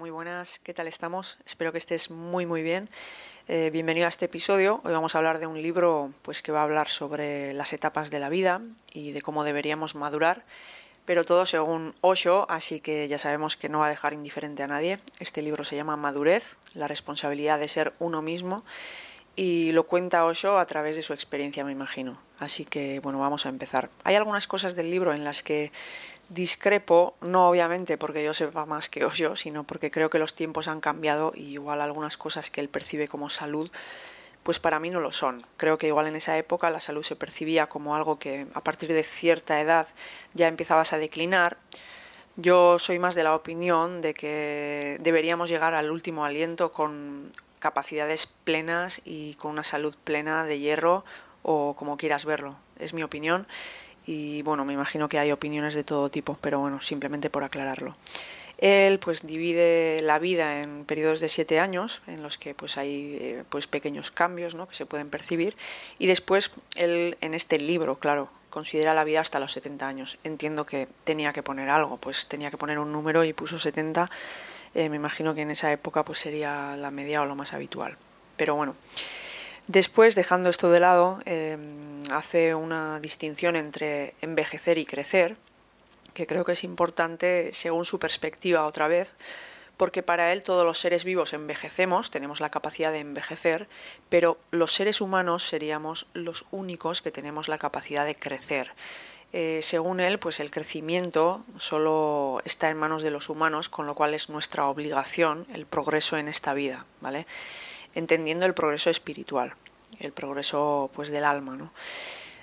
muy buenas, ¿qué tal estamos? Espero que estés muy muy bien. Eh, bienvenido a este episodio. Hoy vamos a hablar de un libro pues, que va a hablar sobre las etapas de la vida y de cómo deberíamos madurar, pero todo según Osho, así que ya sabemos que no va a dejar indiferente a nadie. Este libro se llama Madurez, la responsabilidad de ser uno mismo y lo cuenta Osho a través de su experiencia, me imagino. Así que, bueno, vamos a empezar. Hay algunas cosas del libro en las que discrepo, no obviamente porque yo sepa más que Osho, sino porque creo que los tiempos han cambiado y igual algunas cosas que él percibe como salud, pues para mí no lo son. Creo que igual en esa época la salud se percibía como algo que a partir de cierta edad ya empezabas a declinar. Yo soy más de la opinión de que deberíamos llegar al último aliento con capacidades plenas y con una salud plena de hierro o como quieras verlo. Es mi opinión y bueno, me imagino que hay opiniones de todo tipo, pero bueno, simplemente por aclararlo. Él pues divide la vida en periodos de siete años en los que pues hay eh, pues pequeños cambios ¿no? que se pueden percibir y después él en este libro, claro, considera la vida hasta los 70 años. Entiendo que tenía que poner algo, pues tenía que poner un número y puso 70 eh, me imagino que en esa época pues sería la media o lo más habitual. Pero bueno, después, dejando esto de lado, em, hace una distinción entre envejecer y crecer, que creo que es importante según su perspectiva otra vez, porque para él todos los seres vivos envejecemos, tenemos la capacidad de envejecer, pero los seres humanos seríamos los únicos que tenemos la capacidad de crecer. Eh, según él, pues el crecimiento solo está en manos de los humanos, con lo cual es nuestra obligación el progreso en esta vida, ¿vale? Entendiendo el progreso espiritual, el progreso pues del alma, ¿no?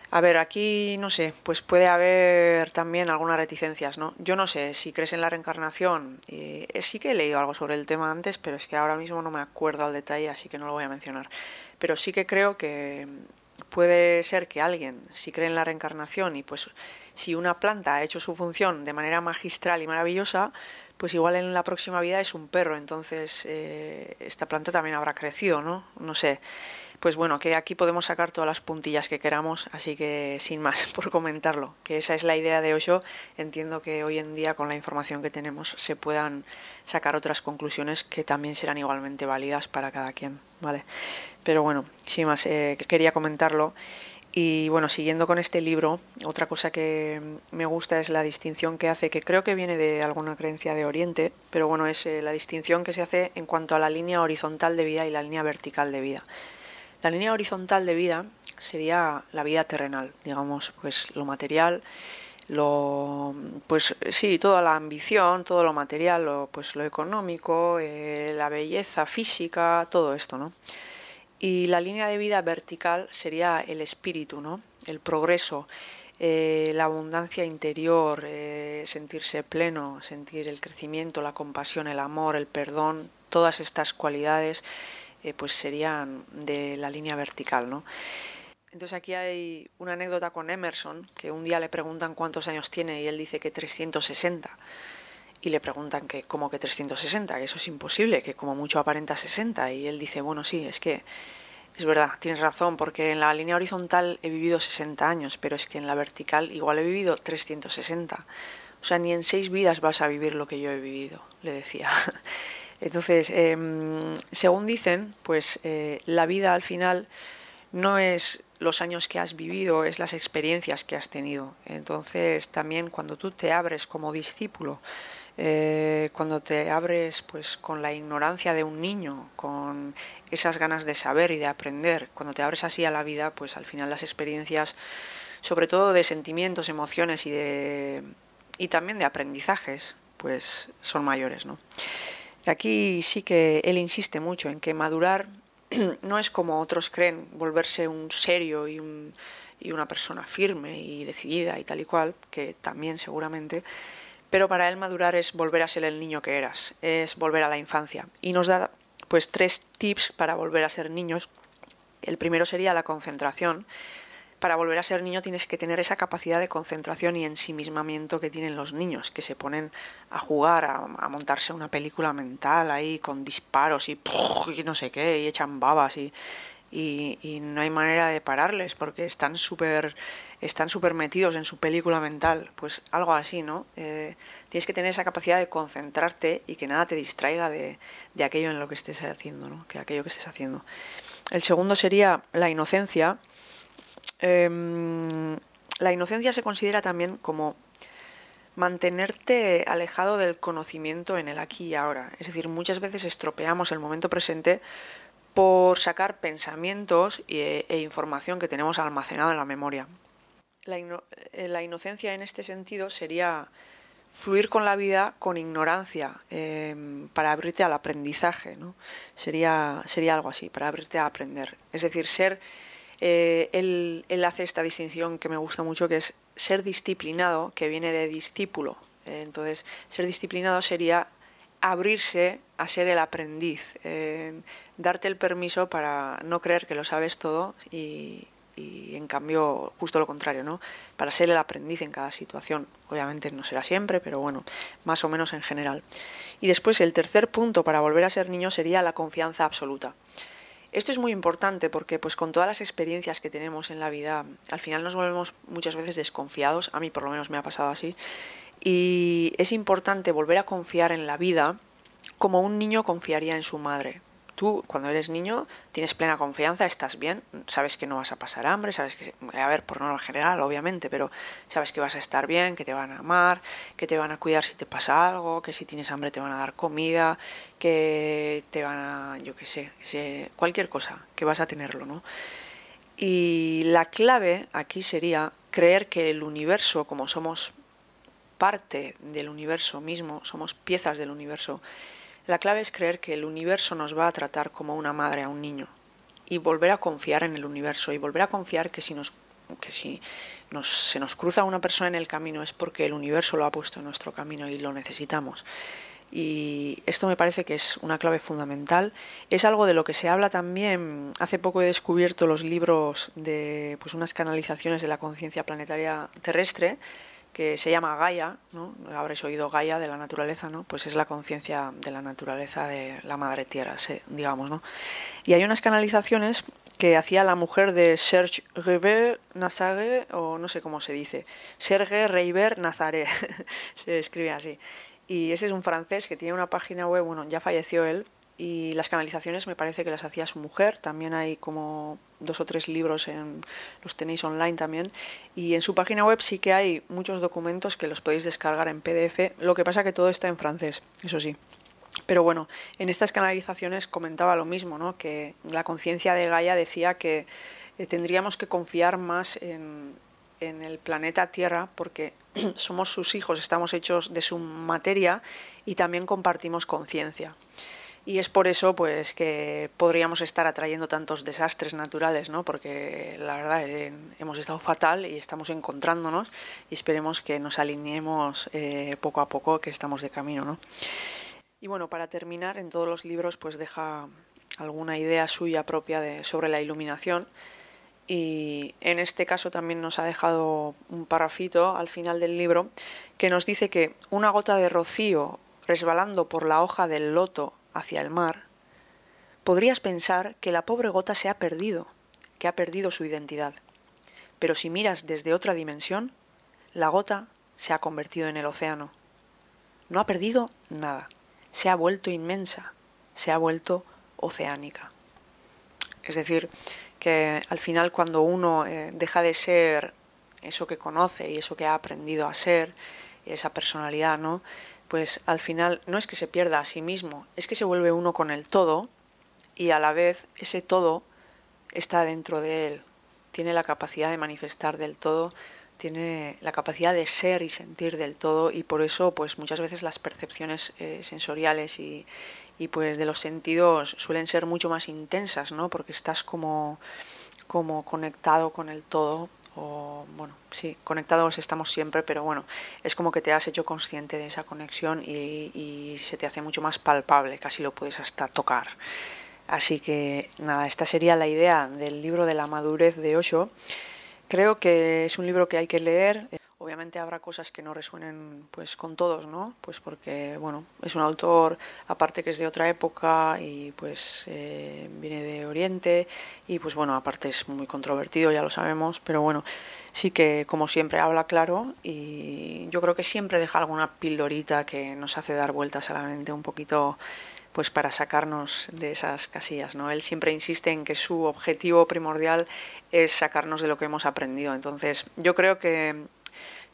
A ver, aquí no sé, pues puede haber también algunas reticencias, ¿no? Yo no sé si crees en la reencarnación. Eh, sí que he leído algo sobre el tema antes, pero es que ahora mismo no me acuerdo al detalle, así que no lo voy a mencionar. Pero sí que creo que puede ser que alguien, si cree en la reencarnación y pues si una planta ha hecho su función de manera magistral y maravillosa, pues igual en la próxima vida es un perro, entonces eh, esta planta también habrá crecido, ¿no? No sé. Pues bueno, que aquí podemos sacar todas las puntillas que queramos, así que sin más por comentarlo, que esa es la idea de Osho. Entiendo que hoy en día con la información que tenemos se puedan sacar otras conclusiones que también serán igualmente válidas para cada quien, ¿vale? Pero bueno, sin más, eh, quería comentarlo. Y bueno, siguiendo con este libro, otra cosa que me gusta es la distinción que hace, que creo que viene de alguna creencia de Oriente, pero bueno, es eh, la distinción que se hace en cuanto a la línea horizontal de vida y la línea vertical de vida. La línea horizontal de vida sería la vida terrenal, digamos, pues lo material, lo pues sí, toda la ambición, todo lo material, lo, pues lo económico, eh, la belleza física, todo esto, ¿no? Y la línea de vida vertical sería el espíritu, ¿no? el progreso, eh, la abundancia interior, eh, sentirse pleno, sentir el crecimiento, la compasión, el amor, el perdón, todas estas cualidades eh, pues serían de la línea vertical. ¿no? Entonces aquí hay una anécdota con Emerson, que un día le preguntan cuántos años tiene y él dice que 360 y le preguntan que como que 360, que eso es imposible, que como mucho aparenta 60 y él dice, bueno, sí, es que es verdad, tienes razón, porque en la línea horizontal he vivido 60 años, pero es que en la vertical igual he vivido 360. O sea, ni en seis vidas vas a vivir lo que yo he vivido, le decía. Entonces, em, según dicen, pues eh, la vida al final no es los años que has vivido, es las experiencias que has tenido. Entonces, también cuando tú te abres como discípulo, eh, cuando te abres pues con la ignorancia de un niño, con esas ganas de saber y de aprender, cuando te abres así a la vida, pues al final las experiencias, sobre todo de sentimientos, emociones y de y también de aprendizajes, pues son mayores, ¿no? Aquí sí que él insiste mucho en que madurar no es como otros creen, volverse un serio y, un, y una persona firme y decidida y tal y cual, que también seguramente, pero para él madurar es volver a ser el niño que eras, es volver a la infancia. Y nos da pues tres tips para volver a ser niños. El primero sería la concentración. Para volver a ser niño tienes que tener esa capacidad de concentración y ensimismamiento que tienen los niños, que se ponen a jugar, a, montarse una película mental ahí con disparos y, y no sé qué, y echan babas y y, no hay manera de pararles porque están súper están súper metidos en su película mental, pues algo así, ¿no? Eh, tienes que tener esa capacidad de concentrarte y que nada te distraiga de, de aquello en lo que estés haciendo, ¿no? Que aquello que estés haciendo. El segundo sería la inocencia. Em, la inocencia se considera también como mantenerte alejado del conocimiento en el aquí y ahora. Es decir, muchas veces estropeamos el momento presente por sacar pensamientos e, información que tenemos almacenada en la memoria. Eh, la, inocencia en este sentido sería fluir con la vida con ignorancia em, para abrirte al aprendizaje, ¿no? Sería, sería algo así, para abrirte a aprender. Es decir, ser, eh, él, hace esta distinción que me gusta mucho, que es ser disciplinado, que viene de discípulo. Eh, entonces, ser disciplinado sería abrirse a ser el aprendiz, darte el permiso para no creer que lo sabes todo y, y en cambio justo lo contrario, ¿no? Para ser el aprendiz en cada situación. Obviamente no será siempre, pero bueno, más o menos en general. Y después el tercer punto para volver a ser niño sería la confianza absoluta. Esto es muy importante porque pues con todas las experiencias que tenemos en la vida, al final nos volvemos muchas veces desconfiados, a mí por lo menos me ha pasado así, y es importante volver a confiar en la vida como un niño confiaría en su madre tú cuando eres niño tienes plena confianza, estás bien, sabes que no vas a pasar hambre, sabes que, a ver, por norma general, obviamente, pero sabes que vas a estar bien, que te van a amar, que te van a cuidar si te pasa algo, que si tienes hambre te van a dar comida, que te van a, yo qué sé, cualquier cosa, que vas a tenerlo, ¿no? Y la clave aquí sería creer que el universo, como somos parte del universo mismo, somos piezas del universo, la clave es creer que el universo nos va a tratar como una madre a un niño y volver a confiar en el universo y volver a confiar que si nos que si nos, se nos cruza una persona en el camino es porque el universo lo ha puesto en nuestro camino y lo necesitamos. Y esto me parece que es una clave fundamental. Es algo de lo que se habla también. Hace poco he descubierto los libros de pues, unas canalizaciones de la conciencia planetaria terrestre que se llama Gaia, ¿no? habréis oído Gaia de la naturaleza, ¿no? pues es la conciencia de la naturaleza de la madre tierra, digamos. ¿no? Y hay unas canalizaciones que hacía la mujer de Serge River Nazare, o no sé cómo se dice, Serge Reiber Nazare, se escribe así. Y ese es un francés que tiene una página web, bueno, ya falleció él, y las canalizaciones me parece que las hacía su mujer. También hay como dos o tres libros, en, los tenéis online también. Y en su página web sí que hay muchos documentos que los podéis descargar en PDF. Lo que pasa que todo está en francés, eso sí. Pero bueno, en estas canalizaciones comentaba lo mismo, ¿no? que la conciencia de Gaia decía que eh, tendríamos que confiar más en, en el planeta Tierra porque somos sus hijos, estamos hechos de su materia y también compartimos conciencia y es por eso pues que podríamos estar atrayendo tantos desastres naturales, ¿no? Porque la verdad hemos estado fatal y estamos encontrándonos y esperemos que nos alineemos eh, poco a poco, que estamos de camino, ¿no? Y bueno, para terminar, en todos los libros pues deja alguna idea suya propia de, sobre la iluminación y en este caso también nos ha dejado un parrafito al final del libro que nos dice que una gota de rocío resbalando por la hoja del loto hacia el mar, podrías pensar que la pobre gota se ha perdido, que ha perdido su identidad. Pero si miras desde otra dimensión, la gota se ha convertido en el océano. No ha perdido nada, se ha vuelto inmensa, se ha vuelto oceánica. Es decir, que al final cuando uno eh, deja de ser eso que conoce y eso que ha aprendido a ser, esa personalidad, ¿no? Pues al final no es que se pierda a sí mismo, es que se vuelve uno con el todo y a la vez ese todo está dentro de él, tiene la capacidad de manifestar del todo, tiene la capacidad de ser y sentir del todo y por eso pues muchas veces las percepciones eh, sensoriales y, pues de los sentidos suelen ser mucho más intensas, ¿no? Porque estás como, como conectado con el todo sí, conectados estamos siempre, pero bueno, es como que te has hecho consciente de esa conexión y, se te hace mucho más palpable, casi lo puedes hasta tocar. Así que nada, esta sería la idea del libro de la madurez de Osho. Creo que es un libro que hay que leer. Obviamente habrá cosas que no resuenen pues con todos, ¿no? Pues porque, bueno, es un autor, aparte que es de otra época y pues eh, viene de Oriente y pues bueno, aparte es muy controvertido, ya lo sabemos, pero bueno, sí que como siempre habla claro y yo creo que siempre deja alguna pildorita que nos hace dar vueltas a la mente un poquito pues para sacarnos de esas casillas, ¿no? Él siempre insiste en que su objetivo primordial es sacarnos de lo que hemos aprendido. Entonces, yo creo que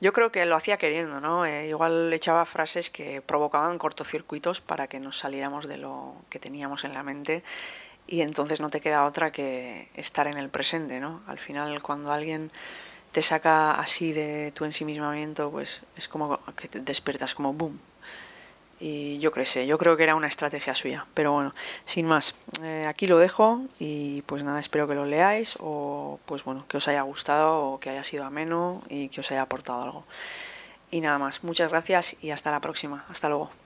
yo creo que lo hacía queriendo, ¿no? Eh, igual echaba frases que provocaban cortocircuitos para que nos saliéramos de lo que teníamos en la mente y entonces no te queda otra que estar en el presente, ¿no? Al final, cuando alguien te saca así de tu ensimismamiento, pues es como que te despiertas como boom, y yo creo, yo creo que era una estrategia suya. Pero bueno, sin más, eh, aquí lo dejo y pues nada, espero que lo leáis o pues bueno, que os haya gustado o que haya sido ameno y que os haya aportado algo. Y nada más, muchas gracias y hasta la próxima. Hasta luego.